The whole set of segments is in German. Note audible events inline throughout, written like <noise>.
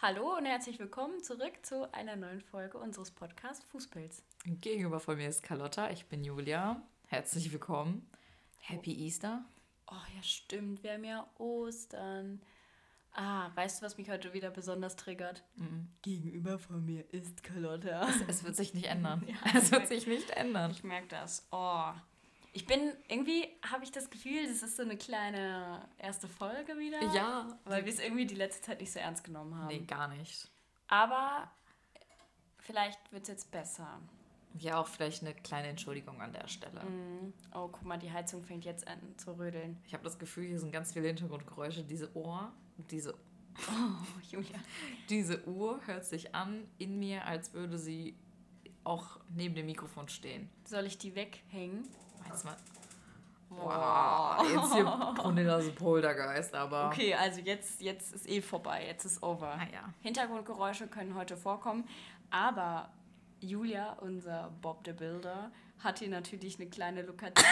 Hallo und herzlich willkommen zurück zu einer neuen Folge unseres Podcasts Fußpilz. Gegenüber von mir ist Carlotta, ich bin Julia. Herzlich willkommen. Happy Easter. Oh ja, stimmt, wir haben ja Ostern. Ah, weißt du, was mich heute wieder besonders triggert? Mhm. Gegenüber von mir ist Carlotta. Es, es wird sich nicht ändern. <laughs> Ja, es wird sich nicht ändern. Ich merke das. Oh. Ich bin, irgendwie habe ich das Gefühl, das ist so eine kleine erste Folge wieder. Ja. Weil wir es irgendwie die letzte Zeit nicht so ernst genommen haben. Nee, gar nicht. Aber vielleicht wird es jetzt besser. Ja, auch vielleicht eine kleine Entschuldigung an der Stelle. Mm. Oh, guck mal, die Heizung fängt jetzt an zu rödeln. Ich habe das Gefühl, hier sind ganz viele Hintergrundgeräusche. Diese Ohr, diese, Oh, Julia. <laughs> diese Uhr hört sich an in mir, als würde sie auch neben dem Mikrofon stehen. Soll ich die weghängen? Meinst du mal? Boah, jetzt hier Brunillas Poltergeist, aber. Okay, also jetzt, jetzt ist eh vorbei, jetzt ist over. Naja. Hintergrundgeräusche können heute vorkommen, aber Julia, unser Bob the Builder, hat hier natürlich eine kleine Lokation. <laughs>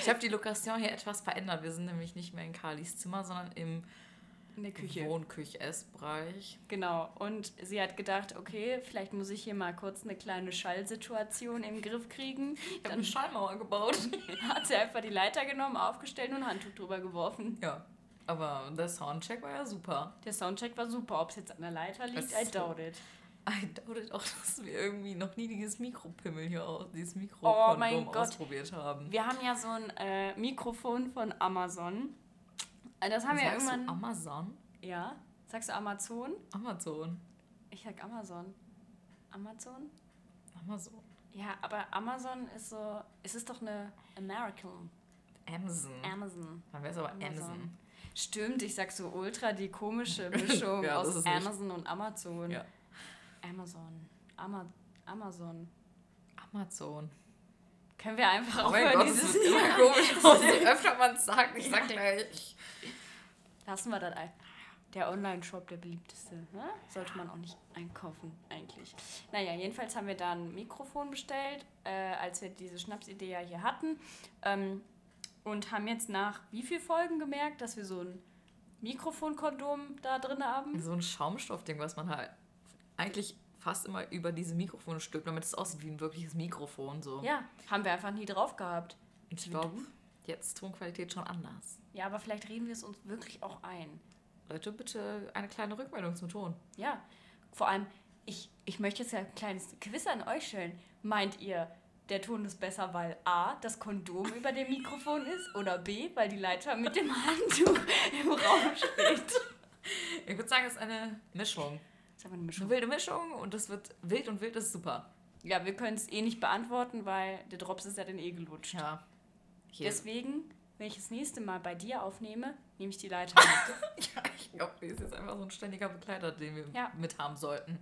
Ich habe die Lokation hier etwas verändert. Wir sind nämlich nicht mehr in Carlis Zimmer, sondern im in der Küche. Wohnküche-Essbereich. Genau, und sie hat gedacht, okay, vielleicht muss ich hier mal kurz eine kleine Schallsituation im Griff kriegen. Ich habe eine Schallmauer gebaut. <laughs> hat sie einfach die Leiter genommen, aufgestellt und ein Handtuch drüber geworfen. Ja. Aber der Soundcheck war ja super. Der Soundcheck war super, ob es jetzt an der Leiter liegt, Das I doubt it. I doubted auch, dass wir irgendwie noch nie dieses Mikropimmel hier aus, dieses Oh Mikrokondom mein Gott. ausprobiert haben. Wir haben ja so ein äh, Mikrofon von Amazon. Das haben wir Sagst irgendwann. du Amazon? ja. Sagst du Amazon? Amazon. Ich sag Amazon. Amazon? Amazon. Ja, aber Amazon ist so. Es ist doch eine American. Amazon. Amazon. Dann wäre es aber Amazon. Amazon. Stimmt, ich sag so ultra die komische <laughs> Mischung Ja, aus ist nicht- Amazon und Amazon. Ja. Amazon. Ama Amazon. Amazon. Können wir einfach Oh aufhören, Gott, dieses ist immer komisch. Je <laughs> öfter man es sagt, ich sag gleich. Lassen wir das ein. Der Online-Shop, der beliebteste. Ne? Sollte man auch nicht einkaufen, eigentlich. Naja, jedenfalls haben wir da ein Mikrofon bestellt, äh, als wir diese Schnapsidee ja hier hatten. Ähm, und haben jetzt nach wie vielen Folgen gemerkt, dass wir so ein Mikrofonkondom da drin haben? So ein Schaumstoffding, was man halt eigentlich fast immer über diese Mikrofone stülpt, damit es aussieht wie ein wirkliches Mikrofon. So. Ja, haben wir einfach nie drauf gehabt. Ich glaube, jetzt ist Tonqualität schon anders. Ja, aber vielleicht reden wir es uns wirklich auch ein. Leute, bitte eine kleine Rückmeldung zum Ton. Ja, vor allem, ich, ich möchte jetzt ja ein kleines Quiz an euch stellen. Meint ihr, der Ton ist besser, weil A, das Kondom über dem Mikrofon ist oder B, weil die Leiter mit dem Handtuch im Raum steht? Ich würde sagen, es ist eine Mischung. Das ist einfach eine Eine Mischung. wilde Mischung und es wird wild und wild ist super. Ja, wir können es eh nicht beantworten, weil der Drops ist ja dann eh gelutscht. Ja. Hier. Deswegen, wenn ich das nächste Mal bei dir aufnehme, nehme ich die Leiter <laughs> mit. ja, ich glaube, das ist jetzt einfach so ein ständiger Begleiter, den wir Ja. mit haben sollten.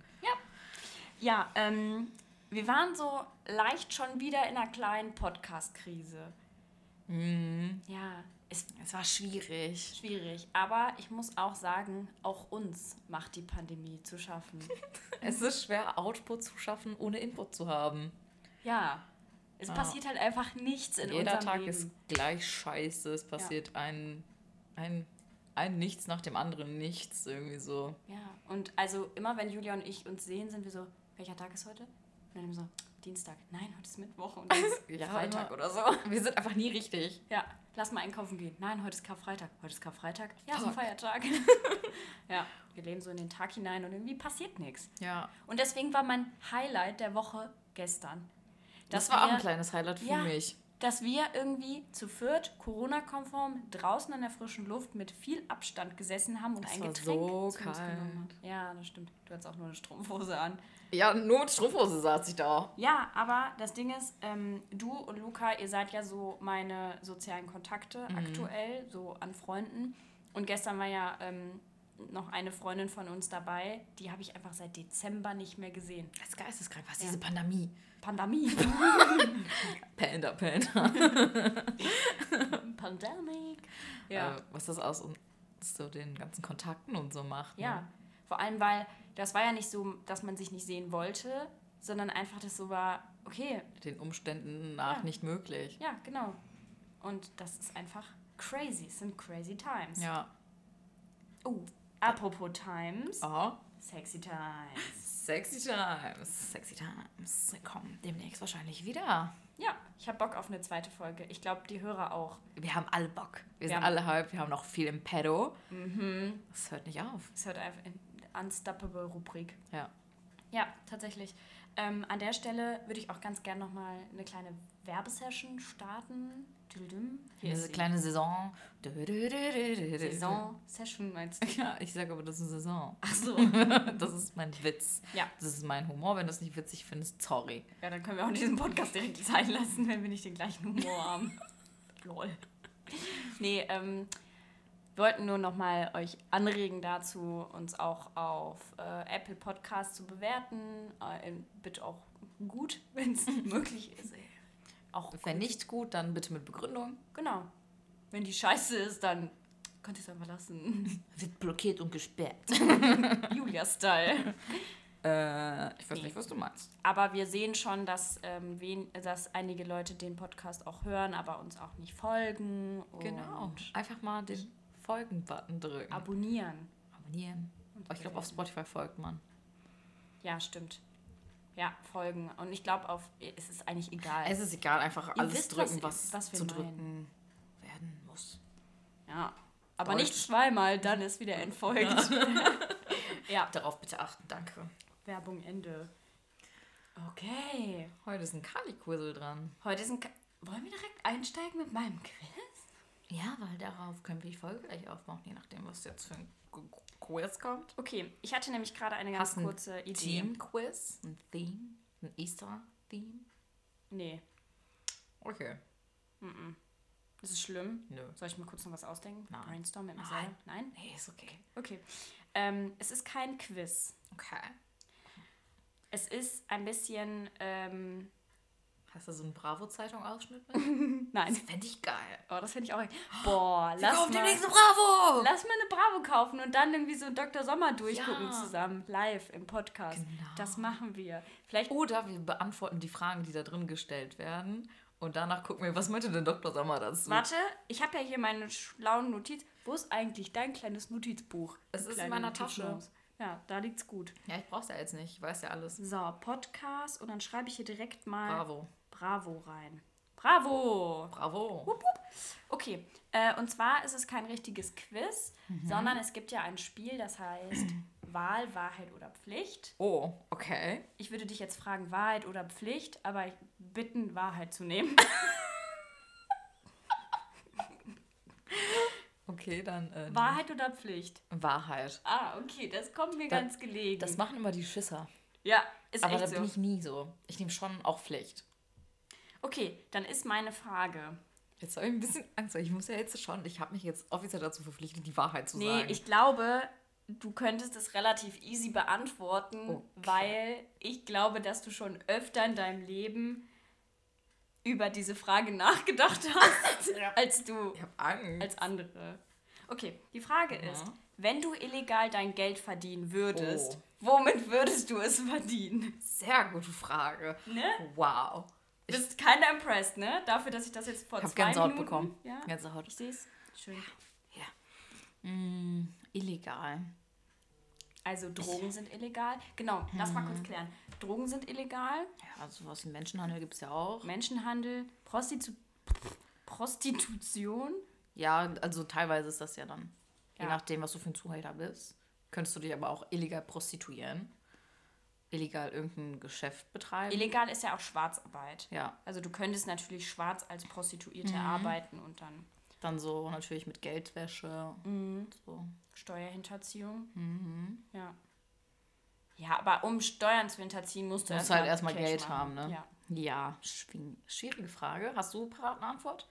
Ja, ähm, wir waren so leicht schon wieder in einer kleinen Podcast-Krise. Mhm. Ja, ist Es war schwierig. schwierig. Aber ich muss auch sagen, auch uns macht die Pandemie zu schaffen. <laughs> Es ist schwer, Output zu schaffen, ohne Input zu haben. Ja, es Ja. passiert halt einfach nichts in Jeder unserem Tag Leben. ist gleich scheiße. Es passiert ein, ein, ein Nichts nach dem anderen Nichts irgendwie so. Ja, und also immer wenn Julia und ich uns sehen, sind wir so, welcher Tag ist heute? Und dann so, Dienstag. Nein, heute ist Mittwoch und dann <laughs> ist Ja, Freitag immer. oder so. Wir sind einfach nie richtig. Ja, lass mal einkaufen gehen. Nein, heute ist Karfreitag. Heute ist Karfreitag. Ja, ist ein. Feiertag. <laughs> ja, wir leben so in den Tag hinein und irgendwie passiert nichts. Ja. Und deswegen war mein Highlight der Woche gestern. Das war auch ein kleines Highlight für Ja. mich. Dass wir irgendwie zu viert, Corona-konform, draußen an der frischen Luft mit viel Abstand gesessen haben und Es ein war Getränk so zu uns kalt. genommen haben. Ja, das stimmt. Du hattest auch nur eine Strumpfhose an. Ja, nur mit Strumpfhose saß ich da. Ja, aber das Ding ist, ähm, du und Luca, ihr seid ja so meine sozialen Kontakte Mhm. aktuell, so an Freunden. Und gestern war ja ähm, noch eine Freundin von uns dabei, die habe ich einfach seit Dezember nicht mehr gesehen. Das ist geisteskrank. Was Ja. diese Pandemie? Pandemie. <laughs> Panda, Panda. <laughs> Pandemic. Ja. Äh, was das aus uns so den ganzen Kontakten und so macht. ne? Ja, vor allem, weil das war ja nicht so, dass man sich nicht sehen wollte, sondern einfach, dass so war, okay, Den Umständen nach Ja. nicht möglich. ja, genau. Und das ist einfach crazy. Es sind crazy times. Ja. Oh, apropos Times. Oh. Sexy Times. Sexy Times. Sexy Times kommen demnächst wahrscheinlich wieder. Ja, ich habe Bock auf eine zweite Folge. Ich glaube, die Hörer auch. Wir haben alle Bock. Wir, Wir sind haben- alle hype. Wir haben noch viel im Pedo. Das hört nicht auf. Es hört einfach in Unstoppable Rubrik. Ja. Ja, tatsächlich. Ähm, an der Stelle würde ich auch ganz gern nochmal eine kleine Werbesession starten. Hier ist sie. kleine Saison. Saison, Session meinst du? Ja, ich sage aber, das ist eine Saison. Ach so. <laughs> Das ist mein Witz. Ja. Das ist mein Humor. Wenn du es nicht witzig findest, sorry. Ja, dann können wir auch diesen Podcast direkt sein lassen, wenn wir nicht den gleichen Humor haben. <laughs> Lol. Nee, ähm, wir wollten nur nochmal euch anregen dazu, uns auch auf äh, Apple Podcast zu bewerten. Äh, bitte auch gut, wenn es <laughs> möglich ist. Auch Wenn nicht gut, dann bitte mit Begründung. Genau. Wenn die scheiße ist, dann könnt ihr es einfach lassen. <laughs> Wird blockiert und gesperrt. <laughs> Julia-Style. Äh, ich weiß nicht, was du meinst. Aber wir sehen schon, dass, ähm, wen, dass einige Leute den Podcast auch hören, aber uns auch nicht folgen. Genau. Und Einfach mal den Folgen-Button drücken. abonnieren. Abonnieren. Aber ich glaube, auf Spotify folgt man. Ja, stimmt. Ja, folgen. Und ich glaube, auf es ist eigentlich egal. Es ist egal, einfach alles wisst, drücken, was- was, zu meinen. drücken werden muss. ja. Aber Deutsch. nicht zweimal, dann ist wieder entfolgt. <laughs> ja, Darauf bitte achten, danke. Werbung Ende. Okay. Heute ist ein Kali-Quizzle dran. Heute ist ein. Ka Wollen wir direkt einsteigen mit meinem Quiz? Ja, weil darauf können wir die Folge gleich aufmachen, je nachdem, was jetzt für ein Quiz kommt. Okay, ich hatte nämlich gerade eine ganz Hast ein kurze Idee. Team-Quiz, ein Theme, ein Easter-Theme. Nee, Okay. das ist schlimm. Nö. Soll ich mir kurz noch was ausdenken? Nein. Brainstorm mit mir Nein. selber? Nein? Nee, ist okay. Okay. Ähm, es ist kein Quiz. Okay. Es ist ein bisschen. Ähm, Hast du so einen Bravo-Zeitung-Ausschnitt mit? <laughs> nein. Fände ich geil. Oh, das finde ich auch. Boah, lass Kauf mal, demnächst eine Bravo! lass mal eine Bravo kaufen und dann irgendwie so Dr. Sommer durchgucken Ja. zusammen, live im Podcast. Genau. Das machen wir. Vielleicht. Oder wir beantworten die Fragen, die da drin gestellt werden. Und danach gucken wir, was meinte denn Dr. Sommer dazu? Warte, ich habe ja hier meine schlauen Notiz. Wo ist eigentlich dein kleines Notizbuch? Es ist in meiner Tasche. Ja, da liegt's gut. Ja, ich brauch's ja jetzt nicht. Ich weiß ja alles. So, Podcast und dann schreibe ich hier direkt mal Bravo. Bravo rein. Bravo! Bravo. Okay, äh, und zwar ist es kein richtiges Quiz, Mhm. sondern es gibt ja ein Spiel, das heißt <clears throat> Wahl, Wahrheit oder Pflicht. Oh, okay. Ich würde dich jetzt fragen, Wahrheit oder Pflicht, aber ich bitten, Wahrheit zu nehmen. <laughs> Okay, dann. Äh, Wahrheit oder Pflicht? Wahrheit. Ah, okay, das kommt mir Da- ganz gelegen. Das machen immer die Schisser. ja, ist Aber da echt bin so. ich nie so. Ich nehme schon auch Pflicht. Okay, dann ist meine Frage. Jetzt habe ich ein bisschen Angst, weil ich muss ja jetzt schon, ich habe mich jetzt offiziell dazu verpflichtet, die Wahrheit zu Nee, sagen. ich glaube, du könntest es relativ easy beantworten, Okay. weil ich glaube, dass du schon öfter in deinem Leben über diese Frage <laughs> nachgedacht hast, als du ich habe Angst. als andere. Okay, die Frage Ja. ist, wenn du illegal dein Geld verdienen würdest, Oh. womit würdest du es verdienen? Sehr gute Frage. Ne? Wow. Du bist keiner impressed, ne? Dafür, dass ich das jetzt vor Ich habe zwei Minuten... bekommen. Ja, Gänsehaut. ich sehe es. Schön. Mm, illegal. Also Drogen sind illegal. Genau, lass mal Mhm. kurz klären. Drogen sind illegal. Ja, sowas wie Menschenhandel gibt es ja auch. Menschenhandel, Prostitu Prostitution. Ja, also teilweise ist das ja dann. Je Ja. nachdem, was du für ein Zuhälter bist. Könntest du dich aber auch illegal prostituieren. Illegal irgendein Geschäft betreiben. Illegal ist ja auch Schwarzarbeit. ja, Also du könntest natürlich schwarz als Prostituierte Mhm. arbeiten und dann dann so natürlich mit Geldwäsche. Mhm. So. Steuerhinterziehung. Mhm. Ja. Ja, aber um Steuern zu hinterziehen, musst du Musst erstmal halt erstmal Geld machen. haben, ne? Ja. Ja, schwierige Frage. Hast du parat eine Antwort?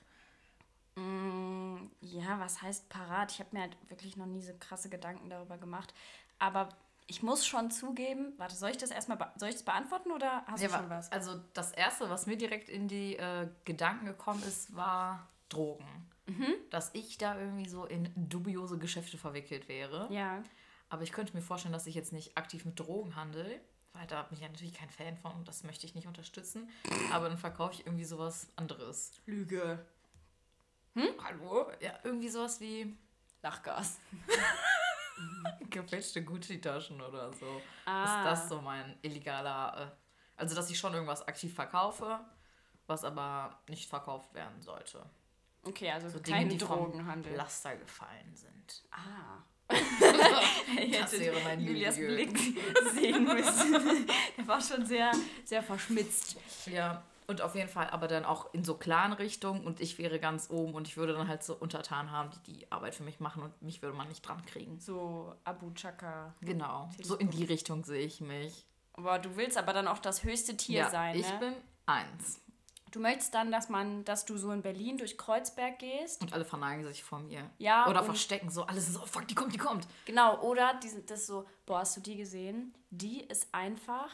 Mm, ja, was heißt parat? Ich habe mir halt wirklich noch nie so krasse Gedanken darüber gemacht. Aber ich muss schon zugeben, warte, soll ich das erstmal soll ich das beantworten oder hast du wa- schon was? Also das Erste, was mir direkt in die äh, Gedanken gekommen ist, war Drogen. Mhm. Dass ich da irgendwie so in dubiose Geschäfte verwickelt wäre. Ja. Aber ich könnte mir vorstellen, dass ich jetzt nicht aktiv mit Drogen handel, weil da bin ich ja natürlich kein Fan von und das möchte ich nicht unterstützen. Aber dann verkaufe ich irgendwie sowas anderes. Lüge. Hallo? Ja, irgendwie sowas wie. Lachgas. <laughs> <laughs> gefälschte Gucci-Taschen oder so. Ah. Ist das so mein illegaler, äh, also dass ich schon irgendwas aktiv verkaufe, was aber nicht verkauft werden sollte. Okay, also So Dinge, kein die Drogenhandel. vom Laster gefallen sind. Ah. <laughs> Das wäre mein Julias. Blick sehen müssen. <laughs> Der war schon sehr, sehr verschmitzt. Ja, und auf jeden Fall aber dann auch in so klaren Richtungen und ich wäre ganz oben und ich würde dann halt so Untertan haben, die die Arbeit für mich machen und mich würde man nicht dran kriegen. So Abu Chaka. Genau, so in die Richtung sehe ich mich. Aber du willst aber dann auch das höchste Tier ja, sein, ich ne? bin eins. Du möchtest dann, dass man, dass du so in Berlin durch Kreuzberg gehst. Und alle verneigen sich vor mir. Ja, Oder verstecken so, alles ist so, oh fuck, die kommt, die kommt. Genau, oder die, sind- das so, boah, hast du die gesehen? Die ist einfach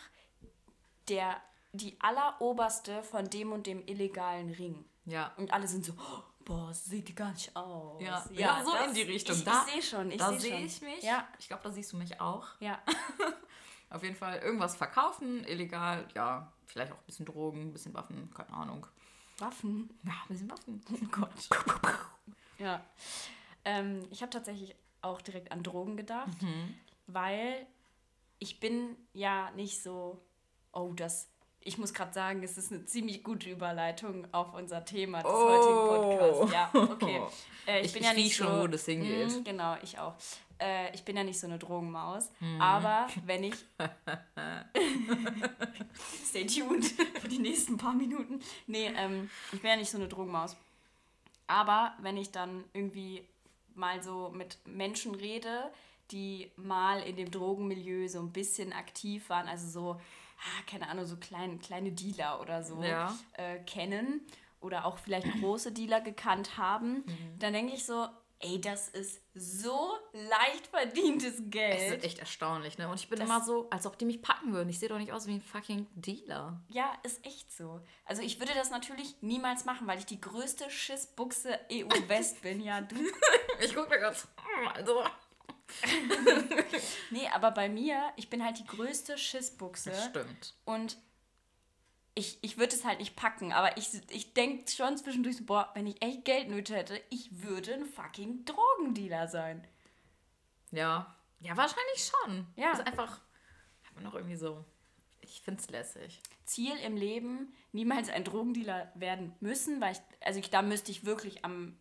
der, die alleroberste von dem und dem illegalen Ring. Ja. Und alle sind so, oh, boah, sieht die gar nicht aus. Ja, ja, so das- in die Richtung. Ich, Da- ich sehe schon, ich da sehe schon. ich mich. Ja, Ich glaube, da siehst du mich auch. ja. <laughs> Auf jeden Fall irgendwas verkaufen, illegal, ja, vielleicht auch ein bisschen Drogen, ein bisschen Waffen, keine Ahnung. Waffen. Ja, ein bisschen Waffen. <laughs> Oh Gott. Ja. Ähm, ich habe tatsächlich auch direkt an Drogen gedacht, weil ich bin ja nicht so, oh, das, ich muss gerade sagen, es ist eine ziemlich gute Überleitung auf unser Thema des Oh. heutigen Podcasts. Ja, okay. Äh, Ich- bin ich ja nicht riech schon, so, wo das hingeht. Mm, genau, ich auch. Äh, ich bin ja nicht so eine Drogenmaus, Mhm. aber wenn ich <laughs> Stay tuned für die nächsten paar Minuten. Nee, ähm, ich bin ja nicht so eine Drogenmaus. Aber wenn ich dann irgendwie mal so mit Menschen rede, die mal in dem Drogenmilieu so ein bisschen aktiv waren, also so, keine Ahnung, so klein, kleine Dealer oder so Ja. äh, kennen oder auch vielleicht große Dealer gekannt haben, Mhm. dann denke ich so, ey, das ist so leicht verdientes Es ist Geld. echt erstaunlich, ne? Und ich bin Das- immer so, als ob die mich packen würden. Ich sehe doch nicht aus wie ein fucking Dealer. Ja, ist echt so. Also ich würde das natürlich niemals machen, weil ich die größte Schissbuchse EU-West <laughs> bin. Ja, du. Ich gucke mir ganz. Also. <laughs> Nee, aber bei mir, ich bin halt die größte Schissbuchse. Das stimmt. Und ich, ich würde es halt nicht packen, aber ich, ich denke schon zwischendurch so, boah, wenn ich echt Geldnöte hätte, ich würde ein fucking Drogendealer sein. Ja. Ja, wahrscheinlich schon. Ja. Ist einfach. Aber noch irgendwie so. Ich find's lässig. Ziel im Leben, niemals ein Drogendealer werden müssen, weil ich, also ich, da müsste ich wirklich am,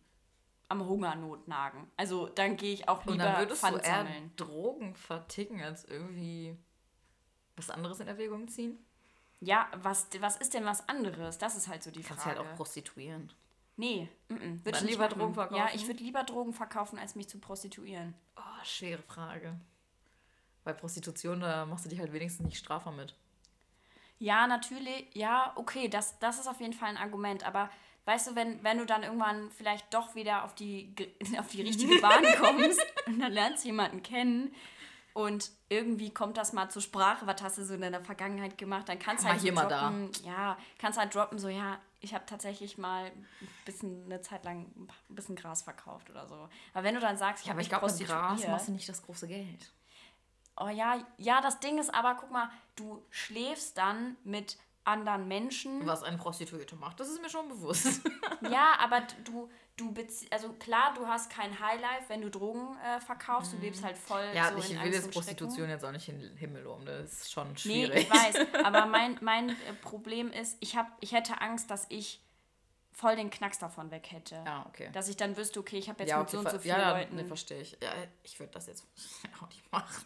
am Hungernot nagen. Also dann gehe ich auch Und lieber dann würdest du eher sammeln. Drogen verticken, als irgendwie was anderes in Erwägung ziehen? Ja, was, was ist denn was anderes? Das ist halt so die Kannst Frage. halt auch prostituieren. nee, mm -mm, würd Dann ich lieber machen. Drogen verkaufen? Ja, ich würde lieber Drogen verkaufen, als mich zu prostituieren. Oh, schwere Frage. Bei Prostitution, da machst du dich halt wenigstens nicht strafbar mit. Ja, natürlich, ja, okay, das, das ist auf jeden Fall ein Argument. Aber weißt du, wenn, wenn du dann irgendwann vielleicht doch wieder auf die, <laughs> auf die richtige Bahn <laughs> kommst und dann lernst du jemanden kennen und irgendwie kommt das mal zur Sprache, was hast du so in deiner Vergangenheit gemacht, dann kannst du halt so mal da. droppen, ja, kannst halt droppen, so, ja, ich habe tatsächlich mal ein bisschen, eine Zeit lang ein bisschen Gras verkauft oder so. Aber wenn du dann sagst, ich Ja, habe ich glaube, mit Gras machst du nicht das große Geld. Oh ja, ja, das Ding ist aber, guck mal, du schläfst dann mit anderen Menschen. Was eine Prostituierte macht, das ist mir schon bewusst. <laughs> Ja, aber du, du also klar, du hast kein Highlife, wenn du Drogen äh, verkaufst. Du lebst halt voll ja, so ich will jetzt Prostitution jetzt auch nicht in den Himmel um. Das ist schon Nee, schwierig. ich weiß. Aber <laughs> mein, mein äh, Problem ist, ich, hab, ich hätte Angst, dass ich voll den Knacks davon weg hätte. Ja, okay. Dass ich dann wüsste, okay, ich habe jetzt ja, mit okay, so und so vielen ja, ja, Leuten. nee, verstehe ich. Ja, ich würde das jetzt <laughs> auch nicht machen.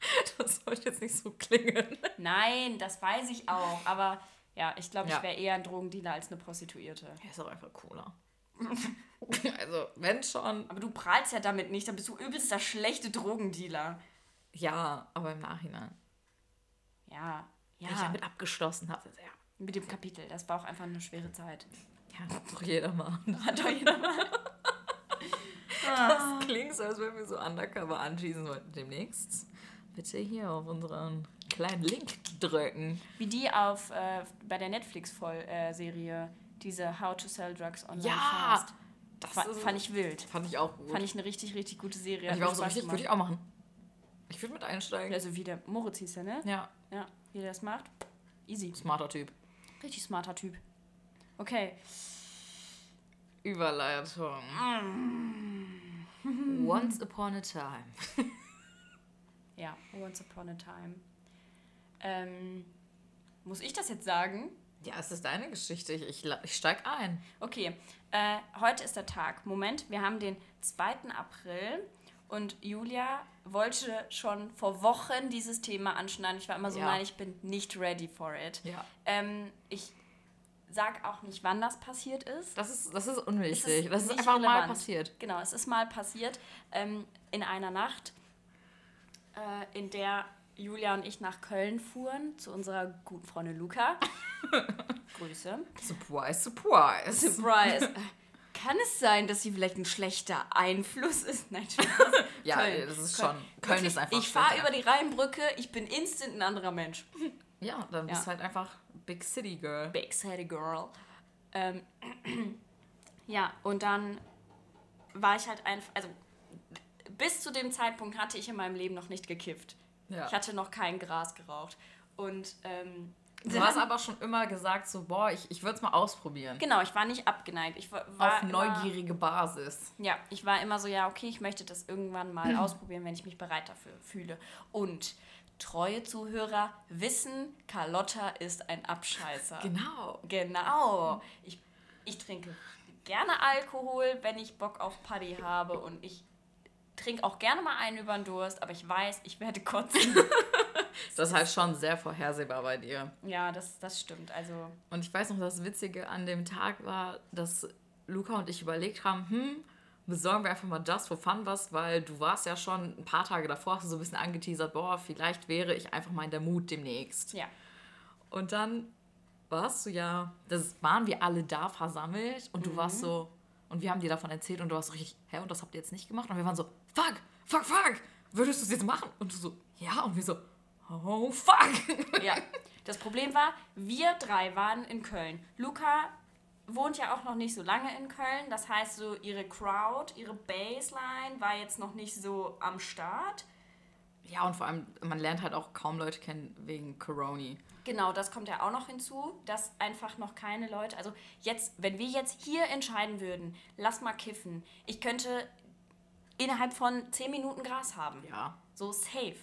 <laughs> Das sollte jetzt nicht so klingen. Nein, das weiß ich auch. Aber ja, ich glaube, Ja. ich wäre eher ein Drogendealer als eine Prostituierte. Ja, ist auch einfach cooler. <laughs> also, wenn schon. Aber du prahlst ja damit nicht, dann bist du übelst der schlechte Drogendealer. Ja, aber im Nachhinein. Ja, ja. Wenn ich damit abgeschlossen habe, ja. Mit dem Kapitel. Das war auch einfach eine schwere Zeit. Ja, hat doch jeder mal. Hat doch jeder mal. <laughs> Das klingt so, als würden wir so undercover anschießen sollten demnächst. Bitte hier auf unseren kleinen Link drücken. Wie die auf äh, bei der Netflix-Serie, diese How to Sell Drugs Online Ja, Fast. das ist- fand ich wild. Fand ich auch gut. Fand ich eine richtig, richtig gute Serie. ich war mir auch so richtig, würde ich auch machen. Ich würde mit einsteigen. Also wie der Moritz hieß der, ne? Ja, Ja, wie der das macht. Easy. smarter Typ. Richtig smarter Typ. Okay. Überleitung. Once upon a time. <laughs> Once Upon a Time. Ähm, muss ich das jetzt sagen? Ja, es ist deine Geschichte. Ich, ich, ich steig ein. Okay, äh, heute ist der Tag. Moment, wir haben den 2. April und Julia wollte schon vor Wochen dieses Thema anschneiden. Ich war immer so, Ja. nein, ich bin nicht ready for it. Ja. Ähm, ich sag auch nicht, wann das passiert ist. Das ist, das ist unwichtig. Ist das ist einfach mal relevant. passiert. Genau, es ist mal passiert ähm, in einer Nacht, äh, in der Julia und ich nach Köln fuhren zu unserer guten Freundin Luca. <laughs> Grüße. Surprise, surprise. Surprise. <laughs> Kann es sein, dass sie vielleicht ein schlechter Einfluss ist? Nein. Ja, Köln. das ist Köln. schon. Köln Wirklich, ist einfach. Ich fahre über die Rheinbrücke, ich bin instant ein anderer Mensch. Ja, dann bist Ja. du halt einfach Big City Girl. Big City Girl. Ähm, <clears throat> ja, und dann war ich halt einfach, also bis zu dem Zeitpunkt hatte ich in meinem Leben noch nicht gekifft. Ja. Ich hatte noch kein Gras geraucht. Und ähm, Du hast aber schon immer gesagt, so, boah, ich, ich würde es mal ausprobieren. genau, ich war nicht abgeneigt. Ich war, Auf immer- neugierige Basis. Ja, ich war immer so, ja, okay, ich möchte das irgendwann mal <clears throat> ausprobieren, wenn ich mich bereit dafür fühle. Und treue Zuhörer wissen, Carlotta ist ein Abscheißer. Genau. Genau. Ich, ich trinke gerne Alkohol, wenn ich Bock auf Party habe und ich trinke auch gerne mal einen über den Durst, aber ich weiß, ich werde kotzen. <laughs> Das ist halt schon sehr vorhersehbar bei dir. ja, das, das stimmt. Also, Und ich weiß noch, das Witzige an dem Tag war, dass Luca und ich überlegt haben, hm, besorgen wir einfach mal Just for Fun was, weil du warst ja schon ein paar Tage davor, hast du so ein bisschen angeteasert, boah, vielleicht wäre ich einfach mal in der Mut demnächst. ja. Und dann warst du ja, das waren wir alle da versammelt und du warst so, und wir haben dir davon erzählt und du warst so richtig, hä, und das habt ihr jetzt nicht gemacht? Und wir waren so, fuck, fuck, fuck, würdest du es jetzt machen? Und du so, ja, und wir so, oh, fuck. Ja. Das Problem war, wir drei waren in Köln. Luca wohnt ja auch noch nicht so lange in Köln. Das heißt, so ihre Crowd, ihre Baseline war jetzt noch nicht so am Start. Ja, und vor allem, man lernt halt auch kaum Leute kennen wegen Corona. Genau, das kommt ja auch noch hinzu, dass einfach noch keine Leute, also jetzt, wenn wir jetzt hier entscheiden würden, lass mal kiffen, ich könnte innerhalb von 10 Minuten Gras haben. Ja. So safe.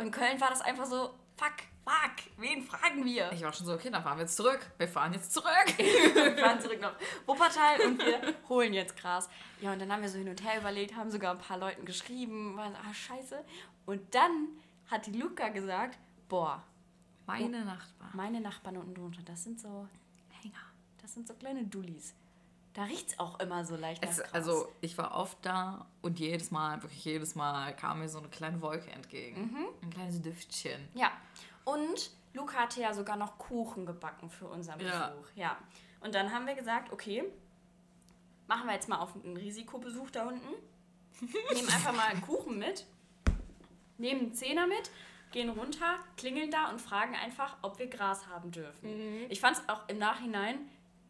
In Köln war das einfach so, fuck, fuck, wen fragen wir? Ich war schon so, okay, dann fahren wir jetzt zurück. Wir fahren jetzt zurück. <laughs> Wir fahren zurück nach Wuppertal und wir holen jetzt Gras. Ja, und dann haben wir so hin und her überlegt, haben sogar ein paar Leuten geschrieben, waren, ah, scheiße. Und dann hat die Luca gesagt, boah, Meine Nachbarn. meine Nachbarn unten drunter, das sind so Hänger. Das sind so kleine Dullis. Da riecht's auch immer so leicht nach Es, Gras. also, ich war oft da und jedes Mal, wirklich jedes Mal, kam mir so eine kleine Wolke entgegen. Ein kleines Düftchen. Ja. Und Luca hatte ja sogar noch Kuchen gebacken für unseren Ja. Besuch. Ja. Und dann haben wir gesagt, okay, machen wir jetzt mal auf einen Risikobesuch da unten. <laughs> Nehmen einfach mal einen Kuchen mit, nehmen einen Zehner mit, gehen runter, klingeln da und fragen einfach, ob wir Gras haben dürfen. Ich fand es auch im Nachhinein,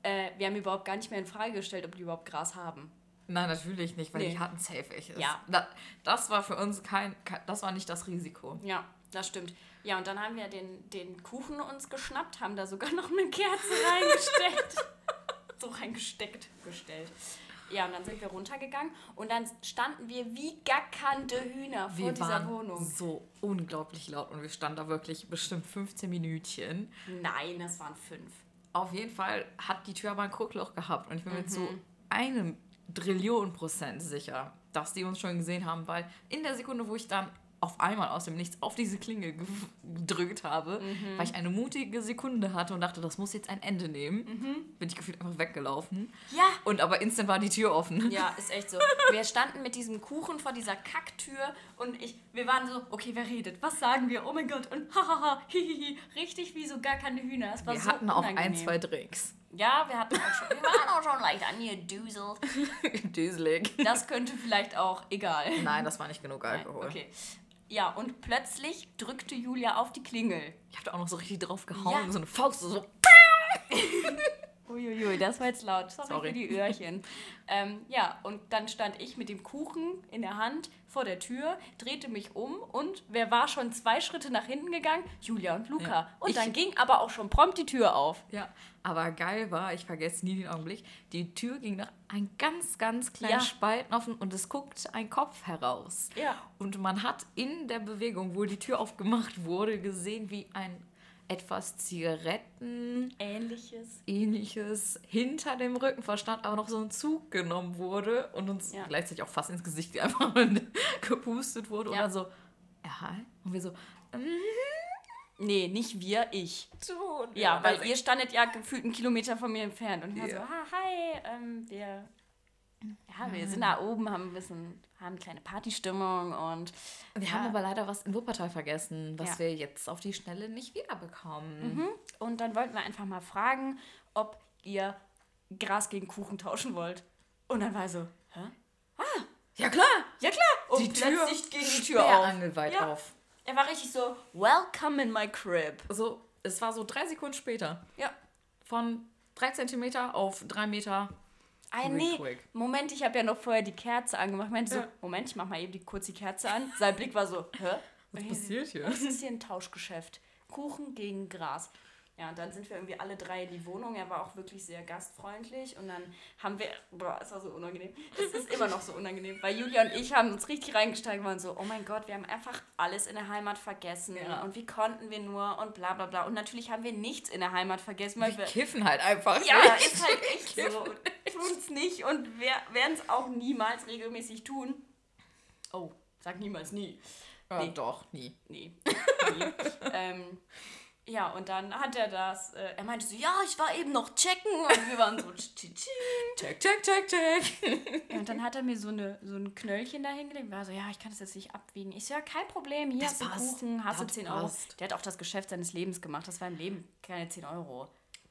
äh, wir haben überhaupt gar nicht mehr in Frage gestellt, ob die überhaupt Gras haben. Nein, natürlich nicht, weil Nee. die hatten safe welches. Ja. Da, das war für uns kein, das war nicht das Risiko. Ja, das stimmt. Ja, und dann haben wir den, den Kuchen uns geschnappt, haben da sogar <laughs> noch eine Kerze reingestellt. <laughs> so reingesteckt, gestellt. Ja, und dann sind wir runtergegangen und dann standen wir wie gackernde Hühner vor Wir dieser waren Wohnung. so unglaublich laut und wir standen da wirklich bestimmt 15 Minütchen. Nein, das waren fünf. Auf jeden Fall hat die Tür aber ein Guckloch gehabt und ich bin mir Mhm. zu einem Trillion Prozent sicher, dass die uns schon gesehen haben, weil in der Sekunde, wo ich dann auf einmal aus dem Nichts auf diese Klingel ge- gedrückt habe, Mhm. weil ich eine mutige Sekunde hatte und dachte, das muss jetzt ein Ende nehmen, Mhm. bin ich gefühlt einfach weggelaufen. Ja. Und aber instant war die Tür offen. Ja, ist echt so. <laughs> Wir standen mit diesem Kuchen vor dieser Kacktür und ich, wir waren so, okay, wer redet? Was sagen wir? Oh mein Gott. Und <laughs> hahaha, hihihi. Richtig wie so gackernde Hühner. Es war Wir so hatten auch ein, unangenehm. zwei Drinks. Ja, wir hatten auch schon, wir waren auch schon leicht angeduselt. <laughs> Düselig. Das könnte vielleicht auch, egal. Nein, das war nicht genug Nein, Alkohol. okay. Ja, und plötzlich drückte Julia auf die Klingel. Ich hab da auch noch so richtig drauf gehauen, Ja. so eine Faust, so. Uiuiui, das war jetzt laut. Sorry, Sorry. für die Öhrchen. ähm, ja, und dann stand ich mit dem Kuchen in der Hand vor der Tür, drehte mich um und wer war schon zwei Schritte nach hinten gegangen? Julia und Luca. Ja. Und Ich- dann ging aber auch schon prompt die Tür auf. Ja, aber geil war, ich vergesse nie den Augenblick, die Tür ging nach ein ganz, ganz kleinen Ja. Spalten offen und es guckt ein Kopf heraus. Ja. Und man hat in der Bewegung, wo die Tür aufgemacht wurde, gesehen, wie ein etwas Zigaretten Ähnliches. ähnliches hinter dem Rücken verstand, aber noch so ein Zug genommen wurde und uns Ja. gleichzeitig auch fast ins Gesicht einfach <laughs> gepustet wurde und Ja. dann so, ja, und wir so, Nee, nicht wir, ich. tun. Ja, weil ihr standet ja gefühlt einen Kilometer von mir entfernt und ich war Ja. so, ah, hi, ähm, wir, ja, wir sind da oben, haben ein bisschen, haben eine kleine Partystimmung und Wir ja, haben aber leider was in Wuppertal vergessen, was Ja. wir jetzt auf die Schnelle nicht wiederbekommen. Mhm. und dann wollten wir einfach mal fragen, ob ihr Gras gegen Kuchen tauschen wollt. Und dann war er so, hä? Ja klar, Ja klar. Und die Tür ging die Tür auf. Ja. auf. Er war richtig so, welcome in my crib. So, es war so drei Sekunden später. Ja. Von drei Zentimeter auf drei Meter. Ah, nee, quick. Moment, ich habe ja noch vorher die Kerze angemacht. Ich meinte Ja. so, Moment, ich mach mal eben die, kurz die Kerze an. Sein Blick war so, hä? Was passiert hier? Das ist hier ein Tauschgeschäft. Kuchen gegen Gras. Ja, und dann sind wir irgendwie alle drei in die Wohnung. Er war auch wirklich sehr gastfreundlich. Und dann haben wir, boah, es war so unangenehm. Es ist immer noch so unangenehm, weil Julia und ich haben uns richtig reingesteigert und waren so, oh mein Gott, wir haben einfach alles in der Heimat vergessen. Ja. Und wie konnten wir nur und bla bla bla. Und natürlich haben wir nichts in der Heimat vergessen, weil Wir wir kiffen halt einfach. ja, nicht. ist halt echt so. Tun's nicht und werden es auch niemals regelmäßig tun. Oh, sag niemals nie. Ja, Nee. doch, nie. Nee. <laughs> nie. ähm, ja, und dann hat er das, äh, er meinte so, ja, ich war eben noch checken und wir waren so, tsch, tsch, tsch. Check, check, check, check. Ja, und dann hat er mir so, eine, so ein Knöllchen da hingelegt. War so, ja, ich kann das jetzt nicht abwiegen. Ich so, ja, kein Problem, hier Das hast du passt. Kuchen, hast du Das 10 Euro. passt. Der hat auch das Geschäft seines Lebens gemacht. Das war im Leben keine 10 Euro.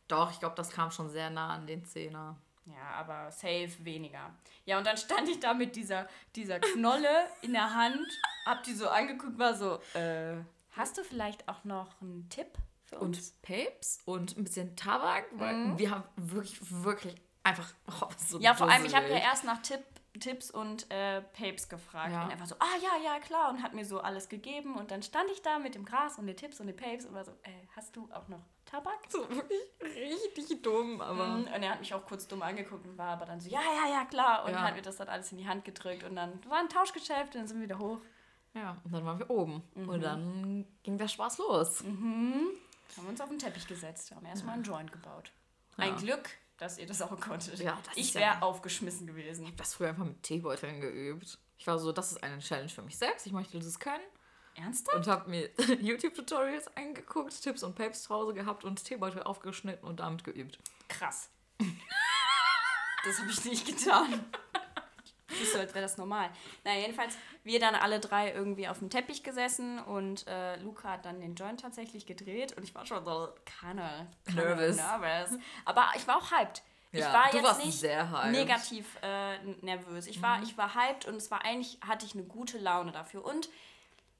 Doch, ich glaube, das kam schon sehr nah an den Zehner. Ja, aber safe weniger. Ja, und dann stand ich da mit dieser, dieser Knolle in der Hand, hab die so angeguckt, war so, äh, hast du vielleicht auch noch einen Tipp für Und uns? Papes und ein bisschen Tabak, weil wir haben wirklich, wirklich einfach <laughs> oh, so ja, vor allem, ich habe ja erst nach Tipp, Tipps und äh, Papes gefragt. Ja. Und er war so, ah ja, ja, klar, und hat mir so alles gegeben. Und dann stand ich da mit dem Gras und den Tipps und den Papes und war so, äh, hast du auch noch Tabak? so wirklich richtig dumm, aber. Mhm. Und er hat mich auch kurz dumm angeguckt und war aber dann so, ja, ja, ja, klar. Und Ja. hat mir das dann alles in die Hand gedrückt. Und dann war ein Tauschgeschäft und dann sind wir wieder hoch. Ja, und dann waren wir oben. Mhm. Und dann ging der Spaß los. Haben wir uns auf den Teppich gesetzt, haben erstmal einen Joint gebaut. Ein Ja. Glück, dass ihr das auch konntet. Ja, das ich wäre ja- aufgeschmissen gewesen. Ich habe das früher einfach mit Teebeuteln geübt. Ich war so, das ist eine Challenge für mich selbst. Ich möchte das können. Ernsthaft? Und habe mir <laughs> YouTube-Tutorials angeguckt, Tipps und Papes zu Hause gehabt und Teebeutel aufgeschnitten und damit geübt. Krass. <laughs> das habe ich nicht getan. Ist so, als wäre das normal. Na, jedenfalls, wir dann alle drei irgendwie auf dem Teppich gesessen und äh, Luca hat dann den Joint tatsächlich gedreht und ich war schon so, keine, keine Nervous. nervous. Aber ich war auch hyped. ich Ja, war du jetzt warst nicht sehr hyped. Mhm. negativ äh, nervös. Ich war, ich war hyped und es war eigentlich, hatte ich eine gute Laune dafür. Und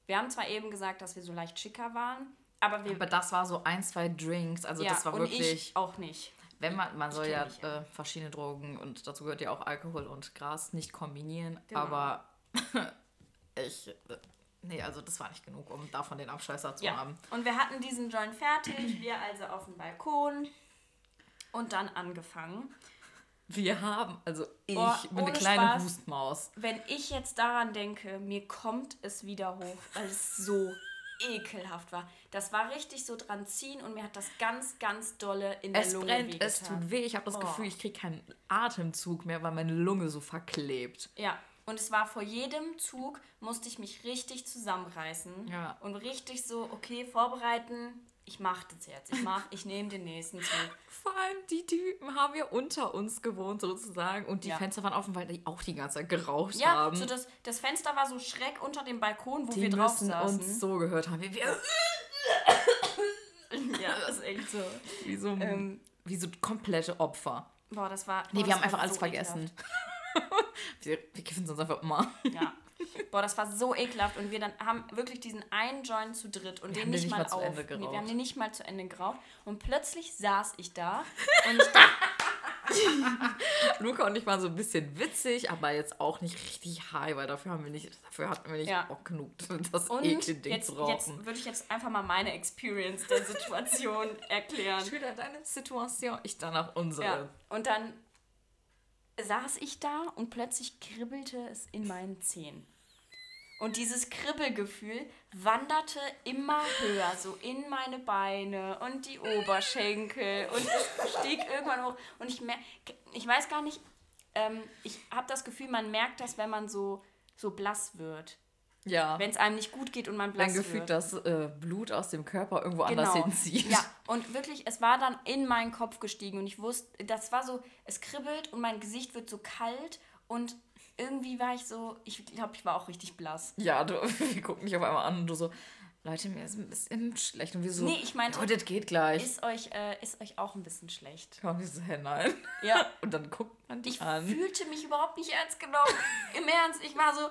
wir haben zwar eben gesagt, dass wir so leicht schicker waren, aber wir. Aber das war so ein, zwei Drinks. Also ja, das war und wirklich. ich auch nicht. Wenn man, man soll ja äh, verschiedene Drogen und dazu gehört ja auch Alkohol und Gras nicht kombinieren, Genau. aber <laughs> ich, äh, nee, also das war nicht genug, um davon den Abscheißer zu Ja. haben. Und wir hatten diesen Joint fertig, wir also auf dem Balkon und dann angefangen. Wir haben, also ich Boah, bin eine kleine Spaß. Hustmaus. Wenn ich jetzt daran denke, mir kommt es wieder hoch, weil es so ekelhaft war. Das war richtig so dran ziehen und mir hat das ganz, ganz dolle in der Es Lunge brennt, wehgetan. es tut weh. Ich habe das Oh. Gefühl, ich kriege keinen Atemzug mehr, weil meine Lunge so verklebt. Ja, und es war vor jedem Zug, musste ich mich richtig zusammenreißen Ja. und richtig so, okay, vorbereiten. Ich mach das jetzt. Ich mach, ich nehme den nächsten Zug. <laughs> Vor allem die Typen haben ja unter uns gewohnt sozusagen und die Ja. Fenster waren offen, weil die auch die ganze Zeit geraucht Ja, haben. so das, das Fenster war so schräg unter dem Balkon, wo die wir drauf saßen. uns so gehört haben, wie, wir, <laughs> ja, das ist echt so. wie, so, Ähm, wie so komplette Opfer. boah, das war. Nee, boah, wir haben einfach alles so vergessen. <laughs> wir, wir kiffen sonst einfach immer. Ja. Boah, das war so ekelhaft. Und wir dann haben wirklich diesen einen Joint zu dritt und Wir den den nicht nicht mal mal zu auf. Ende nee, wir haben den nicht mal zu Ende geraucht. Und plötzlich saß ich da und ich <laughs> dachte, <laughs> Luca und ich waren so ein bisschen witzig, aber jetzt auch nicht richtig high, weil dafür haben wir nicht, dafür hatten wir nicht Ja. Bock genug, <laughs> das Und eklige Ding jetzt, zu jetzt rauchen. würde ich jetzt einfach mal meine Experience der Situation erklären. Schilder deine Situation, ich danach unsere. Ja. Und dann saß ich da und plötzlich kribbelte es in meinen Zehen. Und dieses Kribbelgefühl wanderte immer höher, so in meine Beine und die Oberschenkel. Und es stieg irgendwann hoch. Und ich merke, ich weiß gar nicht, ähm, ich habe das Gefühl, man merkt das, wenn man so, so blass wird. Ja. Wenn es einem nicht gut geht und man blass Wenn gefühlt wird. das äh, Blut aus dem Körper irgendwo anders hinzieht. Genau. Ja, und wirklich, es war dann in meinen Kopf gestiegen und ich wusste, das war so, es kribbelt und mein Gesicht wird so kalt und irgendwie war ich so, ich glaube, ich war auch richtig blass. Ja, du, <laughs> wir gucken dich auf einmal an und du so, Leute, mir ist ein bisschen schlecht. Und wir so, Nee, ich meinte- oh, das geht gleich. Ist euch, äh, ist euch auch ein bisschen schlecht? Komm, wir so, hä, nein. <laughs> Ja. Und dann guckt man dich Ich an. fühlte mich überhaupt nicht ernst genommen. <laughs> Im Ernst, ich war so,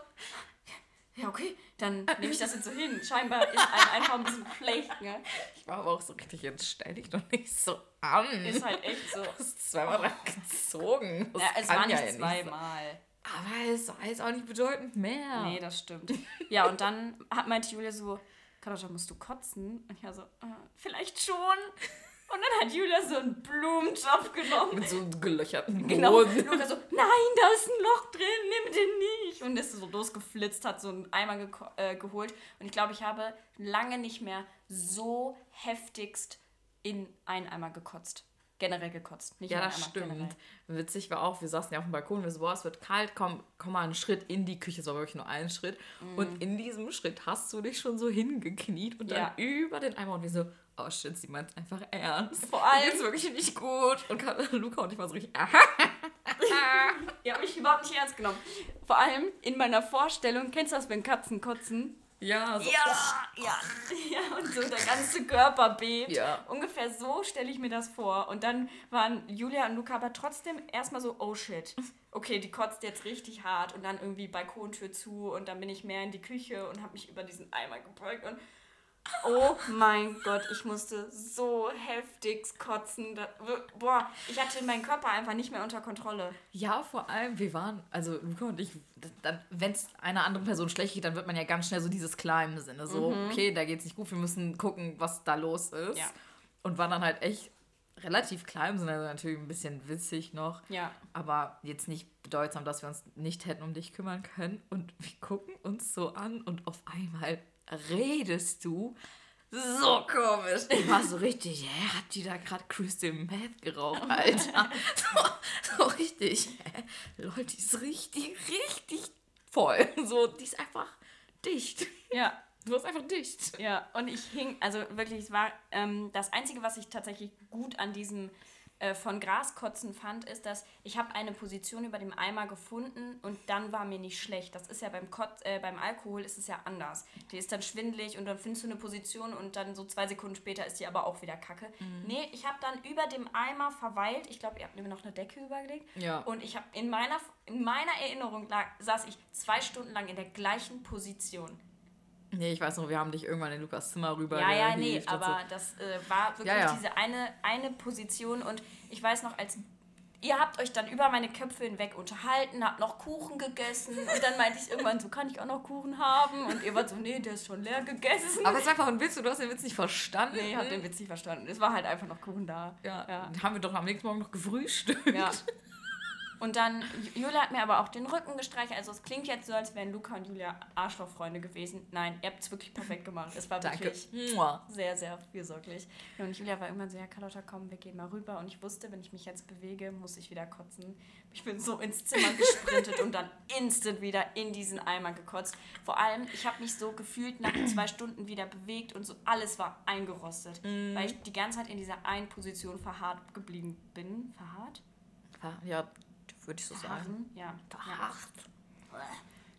ja, okay, dann nehme ich das jetzt so hin. Scheinbar ist einem einfach ein bisschen schlecht, ne? Ich war aber auch so richtig, jetzt stell dich doch nicht so an. Ist halt echt so. Du hast zweimal dran gezogen. Das Ja, es kann war nicht ja nicht zweimal. Aber es jetzt auch nicht bedeutend mehr. Nee, das stimmt. Ja, und dann hat, meinte Julia so, Carlotta, musst du kotzen? Und ich war so, äh, vielleicht schon. Und dann hat Julia so einen Blumentopf genommen. Mit so gelöcherten Genau. Boden. Luca so, nein, da ist ein Loch drin, nimm den nicht. Und ist so losgeflitzt, hat so einen Eimer geko- äh, geholt. Und ich glaube, ich habe lange nicht mehr so heftigst in einen Eimer gekotzt. Generell gekotzt. Nicht Ja, das stimmt. generell. Witzig war auch, wir saßen ja auf dem Balkon, wir so, boah, es wird kalt, komm, komm mal einen Schritt in die Küche, es war wirklich nur ein Schritt. Und in diesem Schritt hast du dich schon so hingekniet und dann Ja. über den Eimer und wir so, oh shit, sie meint einfach ernst. Vor allem- geht's wirklich nicht gut. Und <laughs> Luca und ich waren so richtig, <laughs> Ja, hab ich überhaupt nicht ernst genommen. Vor allem in meiner Vorstellung, kennst du das, wenn Katzen kotzen? Ja, so, Ja, ja. <laughs> Ja, und so der ganze Körper bebt. Ja. Ungefähr so stelle ich mir das vor. Und dann waren Julia und Luca aber trotzdem erstmal so, oh shit. Okay, die kotzt jetzt richtig hart und dann irgendwie Balkontür zu und dann bin ich mehr in die Küche und habe mich über diesen Eimer gebeugt und oh mein Gott, ich musste so heftig kotzen. Boah, ich hatte meinen Körper einfach nicht mehr unter Kontrolle. Ja, vor allem, wir waren, also Luca und ich, wenn es einer anderen Person schlecht geht, dann wird man ja ganz schnell so dieses klar im Sinne. So, okay, da geht's nicht gut, wir müssen gucken, was da los ist. Ja. Und war dann halt echt relativ klein im Sinne, also natürlich ein bisschen witzig noch. Ja. Aber jetzt nicht bedeutsam, dass wir uns nicht hätten um dich kümmern können. Und wir gucken uns so an und auf einmal redest du so komisch. Ich war so richtig, hä, hat die da gerade Crystal Meth geraucht, Alter? <laughs> so, so richtig, hä? Leute, die ist richtig, richtig voll. So, die ist einfach dicht. Ja, Du warst einfach dicht. Ja, und ich hing, also wirklich, es war ähm, das Einzige, was ich tatsächlich gut an diesem äh, von Graskotzen fand, ist, dass ich habe eine Position über dem Eimer gefunden und dann war mir nicht schlecht. Das ist ja beim, Kotz, äh, beim Alkohol ist es ja anders. Die ist dann schwindelig und dann findest du eine Position und dann so zwei Sekunden später ist die aber auch wieder kacke. Nee, ich habe dann über dem Eimer verweilt. Ich glaube, ihr habt mir noch eine Decke übergelegt. Ja. Und ich habe in meiner, in meiner Erinnerung lag, saß ich zwei Stunden lang in der gleichen Position. Nee, ich weiß noch, wir haben dich irgendwann in Lukas Zimmer rüber Ja, ja, nee, aber das äh, war wirklich Ja, ja. diese eine, eine Position und ich weiß noch, als ihr habt euch dann über meine Köpfe hinweg unterhalten, habt noch Kuchen gegessen und dann meinte ich irgendwann so, kann ich auch noch Kuchen haben? Und ihr wart so, nee, der ist schon leer gegessen. Aber es ist einfach ein Witz und du hast den Witz nicht verstanden. nee, ich hab den Witz nicht verstanden. Es war halt einfach noch Kuchen da. Ja, ja. Haben wir doch am nächsten Morgen noch gefrühstückt. Ja. <laughs> Und dann, Julia hat mir aber auch den Rücken gestreichelt. Also es klingt jetzt so, als wären Luca und Julia Arschlochfreunde gewesen. Nein, ihr habt es wirklich perfekt gemacht. Es war Danke. wirklich Mua. sehr, sehr fürsorglich. Und Julia war irgendwann so, ja, Carlotta, komm, wir gehen mal rüber. Und ich wusste, wenn ich mich jetzt bewege, muss ich wieder kotzen. Ich bin so ins Zimmer <laughs> gesprintet und dann instant wieder in diesen Eimer gekotzt. Vor allem, ich habe mich so gefühlt nach <clears throat> zwei Stunden wieder bewegt und so alles war eingerostet. Weil ich die ganze Zeit in dieser einen Position verharrt geblieben bin. Verharrt? Ja, würde ich so sagen. Ja. ja.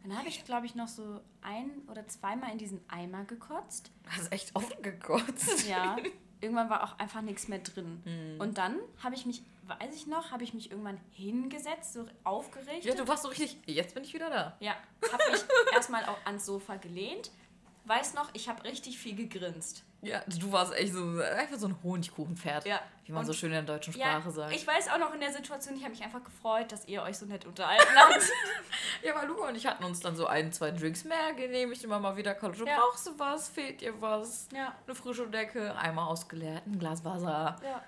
Dann habe ich, glaube ich, noch so ein oder zweimal in diesen Eimer gekotzt. Hast echt offen gekotzt. Ja, <laughs> irgendwann war auch einfach nichts mehr drin. Mhm. Und dann habe ich mich, weiß ich noch, habe ich mich irgendwann hingesetzt, so aufgerichtet. Ja, du warst so richtig, jetzt bin ich wieder da. Ja, habe mich <laughs> erstmal auch ans Sofa gelehnt, weiß noch, ich habe richtig viel gegrinst. Ja, du warst echt so einfach so ein Honigkuchenpferd. Ja. Wie man Und- so schön in der deutschen Ja, Sprache sagt. ich weiß auch noch in der Situation, ich habe mich einfach gefreut, dass ihr euch so nett unterhalten habt. <laughs> Ja, aber Luca und ich hatten uns dann so ein, zwei Drinks mehr genehmigt, immer mal wieder Carlotta, Ja. brauchst du was? Fehlt dir was? ja. Eine frische Decke, einmal ausgeleert, ein Glas Wasser. Ja.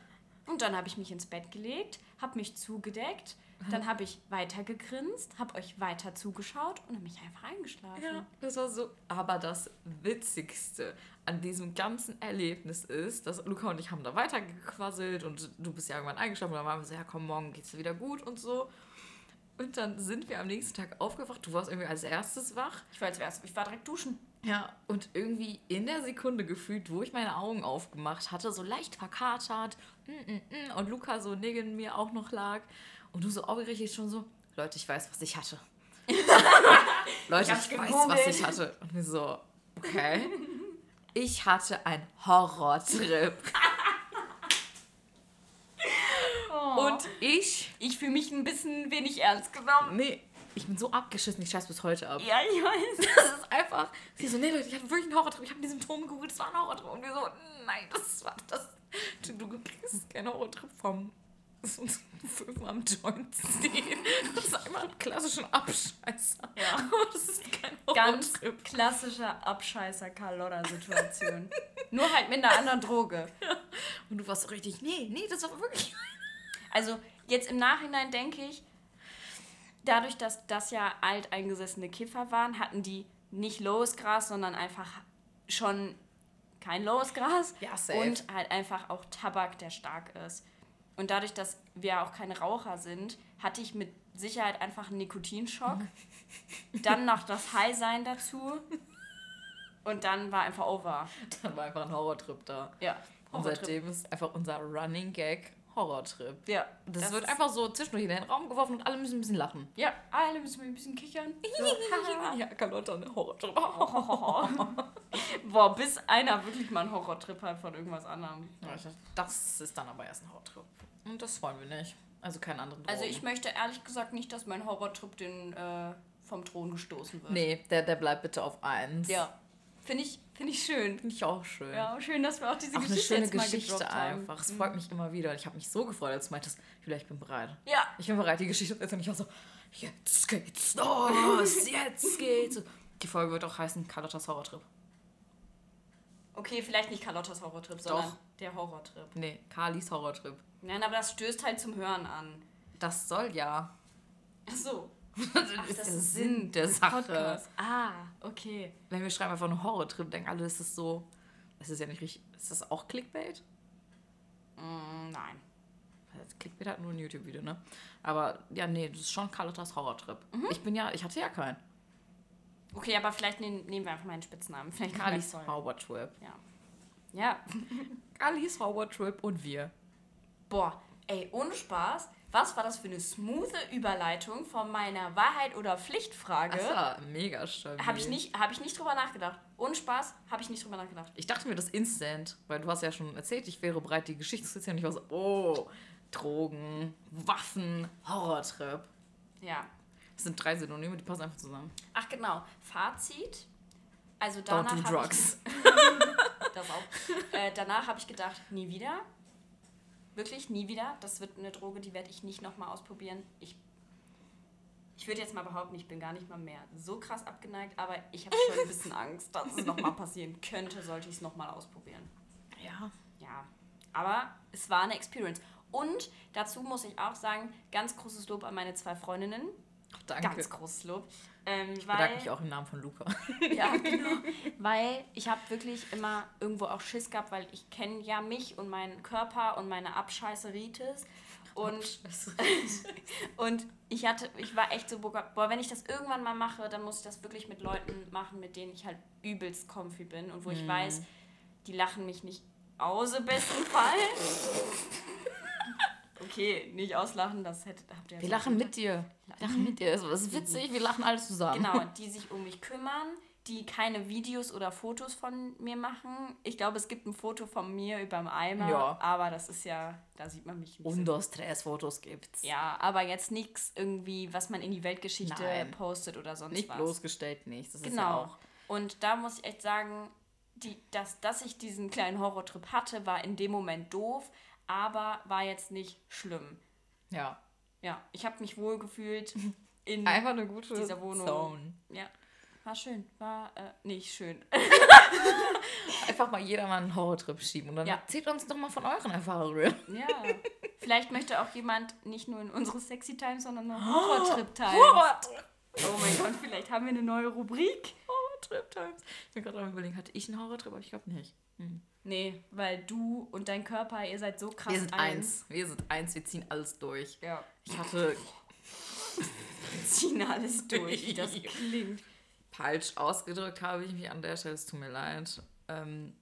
Und dann habe ich mich ins Bett gelegt, habe mich zugedeckt, dann habe ich weiter gegrinst, habe euch weiter zugeschaut und habe mich einfach eingeschlafen. Ja, das war so. Aber das Witzigste an diesem ganzen Erlebnis ist, dass Luca und ich haben da weitergequasselt und du bist ja irgendwann eingeschlafen und dann waren wir so, ja komm, morgen geht's dir wieder gut und so. Und dann sind wir am nächsten Tag aufgewacht. Du warst irgendwie als erstes wach. Ich war, als wär's- ich war direkt duschen. Ja, und irgendwie in der Sekunde gefühlt, wo ich meine Augen aufgemacht hatte, so leicht verkatert mm, mm, mm, und Luca so neben mir auch noch lag und du so aufgeregt schon so, Leute, ich weiß, was ich hatte. <laughs> Leute, Ich ich, weiß, was ich hatte. Und wir so, okay. Ich hatte einen Horrortrip. Und ich, ich fühle mich ein bisschen wenig ernst genommen. nee, ich bin so abgeschissen, ich scheiß bis heute ab. Ja, ich weiß. <laughs> Das ist einfach. Sie so, nee, Leute, ich hatte wirklich einen Horrortrip. Ich habe die Symptome gegoogelt, es war ein Horrortrip. Und wir so, nein, das war das. Du, du kriegst keinen Horrortrip vom fünf am Joint stehen. Das ist einmal ein klassischer Abscheißer. Ja. Aber das ist kein Ganz klassischer Abscheißer-Carlotta-Situation. <laughs> Nur halt mit einer anderen Droge. Und du warst so richtig, nee, nee, das war wirklich. <laughs> Also jetzt im Nachhinein denke ich, dadurch, dass das ja alteingesessene Kiffer waren, hatten die nicht lowes Gras, sondern einfach schon kein lowes Gras. Ja, safe. Und halt einfach auch Tabak, der stark ist. Und dadurch, dass wir auch keine Raucher sind, hatte ich mit Sicherheit einfach einen Nikotinschock. dann noch das High-Sein dazu. Und dann war einfach over. Dann war einfach ein Horrortrip da. Ja. Und seitdem ist einfach unser Running Gag Horrortrip. Ja. Das, wird ist- einfach so zwischendurch in den Raum geworfen und alle müssen ein bisschen lachen. Ja, alle müssen ein bisschen kichern. <laughs> Ja, Carlotta, eine Horrortrip. <laughs> Boah, bis einer wirklich mal einen Horrortrip hat von irgendwas anderem. Das ist dann aber erst ein Horrortrip. Und das wollen wir nicht. Also keinen anderen Also Drogen. ich möchte ehrlich gesagt nicht, dass mein Horrortrip den äh, vom Thron gestoßen wird. Nee, der, der bleibt bitte auf eins. Ja. Finde ich, find ich schön. Finde ich auch schön. Ja, schön, dass wir auch diese Auch eine Geschichte schöne jetzt mal Geschichte einfach. Es freut mich immer wieder. Ich habe mich so gefreut, als du meintest, Julia, ich bin bereit. Ja. Ich bin bereit, die Geschichte zu erzählen. Ich war so, jetzt geht's los, <laughs> jetzt geht's. Die Folge wird auch heißen Carlottas Horrortrip. Okay, vielleicht nicht Carlottas Horrortrip, sondern Doch. der Horrortrip. Nee, Carlis Horrortrip. Nein, aber das stößt halt zum Hören an. Das soll ja. Ach so. <laughs> Das Ach, ist das der ist Sinn der Sache. Ah, okay. Wenn wir schreiben einfach einen Horrortrip, denken alle, das ist so. Das ist ja nicht richtig. Ist das auch Clickbait? Mm, nein. Das Clickbait hat nur ein YouTube-Video, ne? Aber ja, nee, das ist schon Carlottas Horrortrip. Mhm. Ich bin ja, ich hatte ja keinen. Okay, aber vielleicht nehmen, nehmen wir einfach meinen Spitznamen. Vielleicht Carlis. Horrortrip. Ja. Ja. <laughs> Carlis Horrortrip und wir. Boah, ey, ohne Spaß. Was war das für eine smoothe Überleitung von meiner Wahrheit- oder Pflichtfrage? Das war mega schön. Habe ich, nicht, hab ich nicht drüber nachgedacht. Ohne Spaß habe ich nicht drüber nachgedacht. Ich dachte mir das instant, weil du hast ja schon erzählt, ich wäre bereit, die Geschichte zu erzählen. Und ich war so, oh, Drogen, Waffen, Horrortrip. Ja. Das sind drei Synonyme, die passen einfach zusammen. Ach genau, Fazit. Also Don't danach do habe drugs. ich, <laughs> das auch. Äh, danach habe ich gedacht, nie wieder. Wirklich, nie wieder. Das wird eine Droge, die werde ich nicht nochmal ausprobieren. Ich, ich würde jetzt mal behaupten, ich bin gar nicht mal mehr so krass abgeneigt, aber ich habe schon ein bisschen Angst, dass es nochmal <laughs> passieren könnte, sollte ich es nochmal ausprobieren. Ja. Ja, aber es war eine Experience. Und dazu muss ich auch sagen, ganz großes Lob an meine zwei Freundinnen. Ach, danke. Ganz großes Lob. Ähm, ich weil, bedanke mich auch im Namen von Luca. <laughs> Ja, genau. <laughs> weil ich habe wirklich immer irgendwo auch Schiss gehabt, weil ich kenne ja mich und meinen Körper und meine Abscheißeritis. Und, <laughs> und ich hatte, ich war echt so, boah, wenn ich das irgendwann mal mache, dann muss ich das wirklich mit Leuten machen, mit denen ich halt übelst comfy bin und wo ich weiß, die lachen mich nicht aus im besten Fall. Okay, nicht auslachen, das hätte, habt ihr Wir lachen mit dir. Wir lachen mit dir. Das ist witzig, wir lachen alles zusammen. Genau, die sich um mich kümmern, die keine Videos oder Fotos von mir machen. Ich glaube, es gibt ein Foto von mir über dem Eimer, Ja. aber das ist ja, da sieht man mich nicht. Und so. dos, tres Fotos gibt's. Ja, aber jetzt nichts irgendwie, was man in die Weltgeschichte Nein. postet oder sonst Nicht was. bloßgestellt, nichts. Das ja Genau. auch. Und da muss ich echt sagen, die, dass, dass ich diesen kleinen Horrortrip hatte, war in dem Moment doof, aber war jetzt nicht schlimm. Ja. Ja, ich habe mich wohl gefühlt <laughs> in Einfach eine gute dieser Wohnung. Zone. Ja, war schön. War äh, nicht schön. <laughs> Einfach mal jeder mal einen Horrortrip schieben und dann Ja. erzählt uns doch mal von euren Erfahrungen. Ja. Vielleicht möchte auch jemand nicht nur in unsere Sexy Time, sondern noch <gasps> Horror-Trip Time. Horrortrip. Oh mein Gott, vielleicht haben wir eine neue Rubrik. Horrortrip Times. Ich bin gerade am überlegen, hatte ich einen Horrortrip, aber ich glaube nicht. Hm. Nee, weil du und dein Körper, ihr seid so krass Wir sind eins. Wir sind eins, wir ziehen alles durch. Ja. Ich hatte Wir ziehen alles durch, wie das <laughs> klingt. falsch ausgedrückt, habe ich mich an der Stelle, es tut mir leid. Ähm,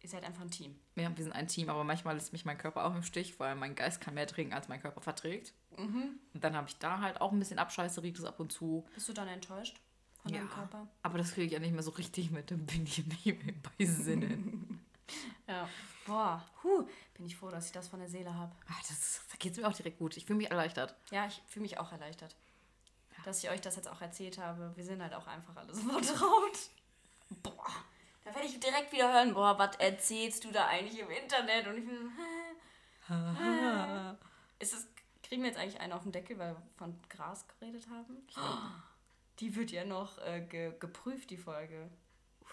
Ihr seid einfach ein Team. wir, wir sind ein Team, aber manchmal lässt mich mein Körper auch im Stich, weil mein Geist kann mehr trinken, als mein Körper verträgt. Mhm. Und dann habe ich da halt auch ein bisschen Abscheißeritis ab und zu. Bist du dann enttäuscht von deinem Körper? Aber das kriege ich ja nicht mehr so richtig mit, dann bin ich nicht <laughs> mehr bei Sinnen. <laughs> <laughs> Ja. Boah, huh, bin ich froh, dass ich das von der Seele habe. Ah, das, da geht es mir auch direkt gut. Ich fühle mich erleichtert. Ja, ich fühle mich auch erleichtert. Dass ich euch das jetzt auch erzählt habe. Wir sind halt auch einfach alle <laughs> so vertraut. Boah, da werde ich direkt wieder hören, boah, was erzählst du da eigentlich im Internet? Und ich bin so, hä? hä? Ist es, kriegen wir jetzt eigentlich einen auf den Deckel, weil wir von Gras geredet haben? Glaub, die wird ja noch äh, ge geprüft, die Folge.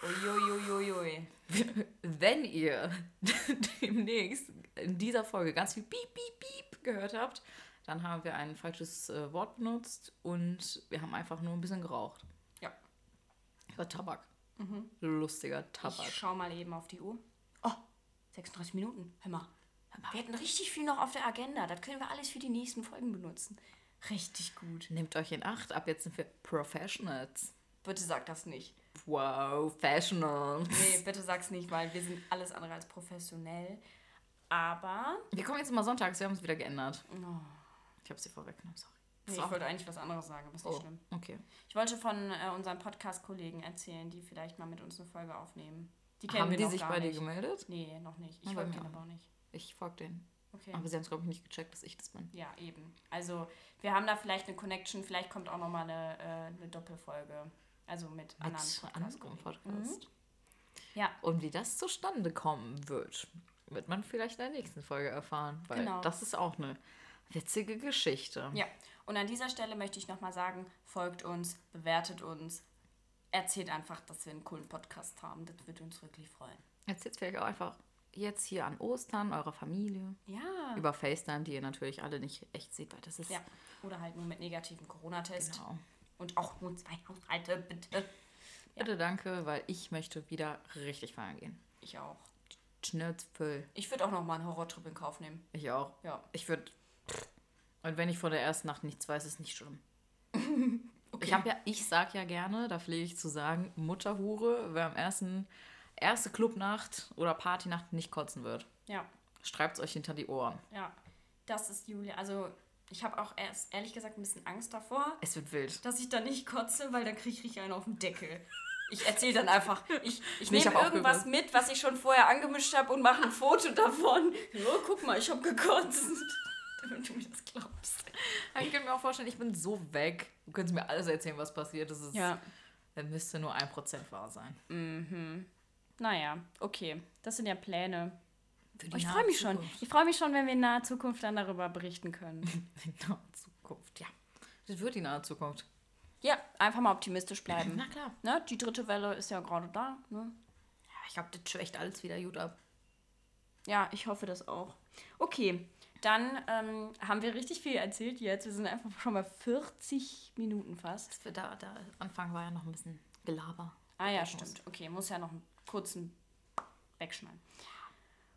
Uiuiuiui. Wenn ihr <laughs> demnächst in dieser Folge ganz viel Piep, Piep, Piep gehört habt, dann haben wir ein falsches äh, Wort benutzt und wir haben einfach nur ein bisschen geraucht. Ja. Ja, Tabak. Lustiger Tabak. Ich schau mal eben auf die Uhr. Oh, 36 Minuten. Hör mal. Hör mal. Wir hätten richtig viel noch auf der Agenda. Das können wir alles für die nächsten Folgen benutzen. Richtig gut. Nehmt euch in Acht, ab jetzt sind wir Professionals. Bitte sag das nicht. Wow, Fashionals. Nee, bitte sag's nicht, weil wir sind alles andere als professionell. Aber. Wir kommen jetzt immer sonntags, wir haben es wieder geändert. Oh, Ich habe sie vorweggenommen, sorry. nee, ich wollte eigentlich was anderes sagen, aber ist nicht Oh, schlimm. okay. Ich wollte von äh, unseren Podcast-Kollegen erzählen, die vielleicht mal mit uns eine Folge aufnehmen. Die kennen Haben wir die sich bei dir nicht. gemeldet? Nee, noch nicht. Ich bei folge denen aber auch nicht. Ich folge denen. Okay. Aber sie haben es, glaube ich, nicht gecheckt, dass ich das bin. Ja, eben. Also wir haben da vielleicht eine Connection, vielleicht kommt auch nochmal eine, äh, eine Doppelfolge. Also mit, Mit anderen. Podcast. Ja. Und wie das zustande kommen wird, wird man vielleicht in der nächsten Folge erfahren. Weil Genau. das ist auch eine witzige Geschichte. Ja, und an dieser Stelle möchte ich nochmal sagen, folgt uns, bewertet uns, erzählt einfach, dass wir einen coolen Podcast haben. Das würde uns wirklich freuen. Erzählt vielleicht auch einfach jetzt hier an Ostern eurer Familie. Ja. Über FaceTime, die ihr natürlich alle nicht echt seht, weil das ist. Ja, oder halt nur mit negativen Corona-Test. Genau. Und auch nur zwei Haushalte, bitte. Bitte danke, weil ich möchte wieder richtig feiern gehen. Ich auch. Schnürzfüll. Ich würde auch nochmal einen Horrortrip in Kauf nehmen. Ich auch. Ja. Ich würde. Und wenn ich vor der ersten Nacht nichts weiß, ist nicht schlimm. <laughs> Ich habe ja, ich sag ja gerne, da pflege ich zu sagen, Mutterhure, wer am ersten, erste Clubnacht oder Partynacht nicht kotzen wird. Ja, Schreibt es euch hinter die Ohren. ja. Das ist Julia. Also, ich habe auch erst ehrlich gesagt ein bisschen Angst davor, Es wird wild. dass ich da nicht kotze, weil dann kriege ich richtig einen auf den Deckel. Ich erzähle dann einfach, ich, ich Nee, nehme irgendwas mit, was ich schon vorher angemischt habe und mache ein Foto davon. So, guck mal, ich habe gekotzt. <laughs> Damit du mir das glaubst. Ich kann mir auch vorstellen, ich bin so weg. Du könntest mir alles erzählen, was passiert. Ist, Ja. Dann müsste nur ein Prozent wahr sein. Mhm. Naja, okay. Das sind ja Pläne. Oh, ich freue mich schon. Ich freue mich schon, wenn wir in naher Zukunft dann darüber berichten können. <laughs> Die nahe Zukunft, ja. Das wird die nahe Zukunft. ja, einfach mal optimistisch bleiben. Na klar. ne? Die dritte Welle ist ja gerade da. Ne? Ja, ich glaube, das schwächt alles wieder gut ab. Ja, ich hoffe das auch. Okay, dann ähm, haben wir richtig viel erzählt jetzt. Wir sind einfach schon bei 40 Minuten fast. Das wird da, der Anfang war ja noch ein bisschen Gelaber. Ah ja, stimmt. Okay, muss ja noch einen kurzen wegschneiden.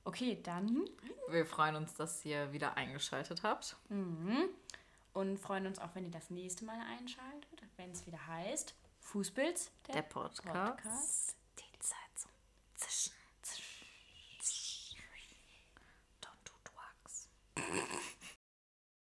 Okay, dann Wir freuen uns, dass ihr wieder eingeschaltet habt. mhm. und freuen uns auch, wenn ihr das nächste Mal einschaltet, wenn es wieder heißt Fußpilz, Der Podcast. Podcast.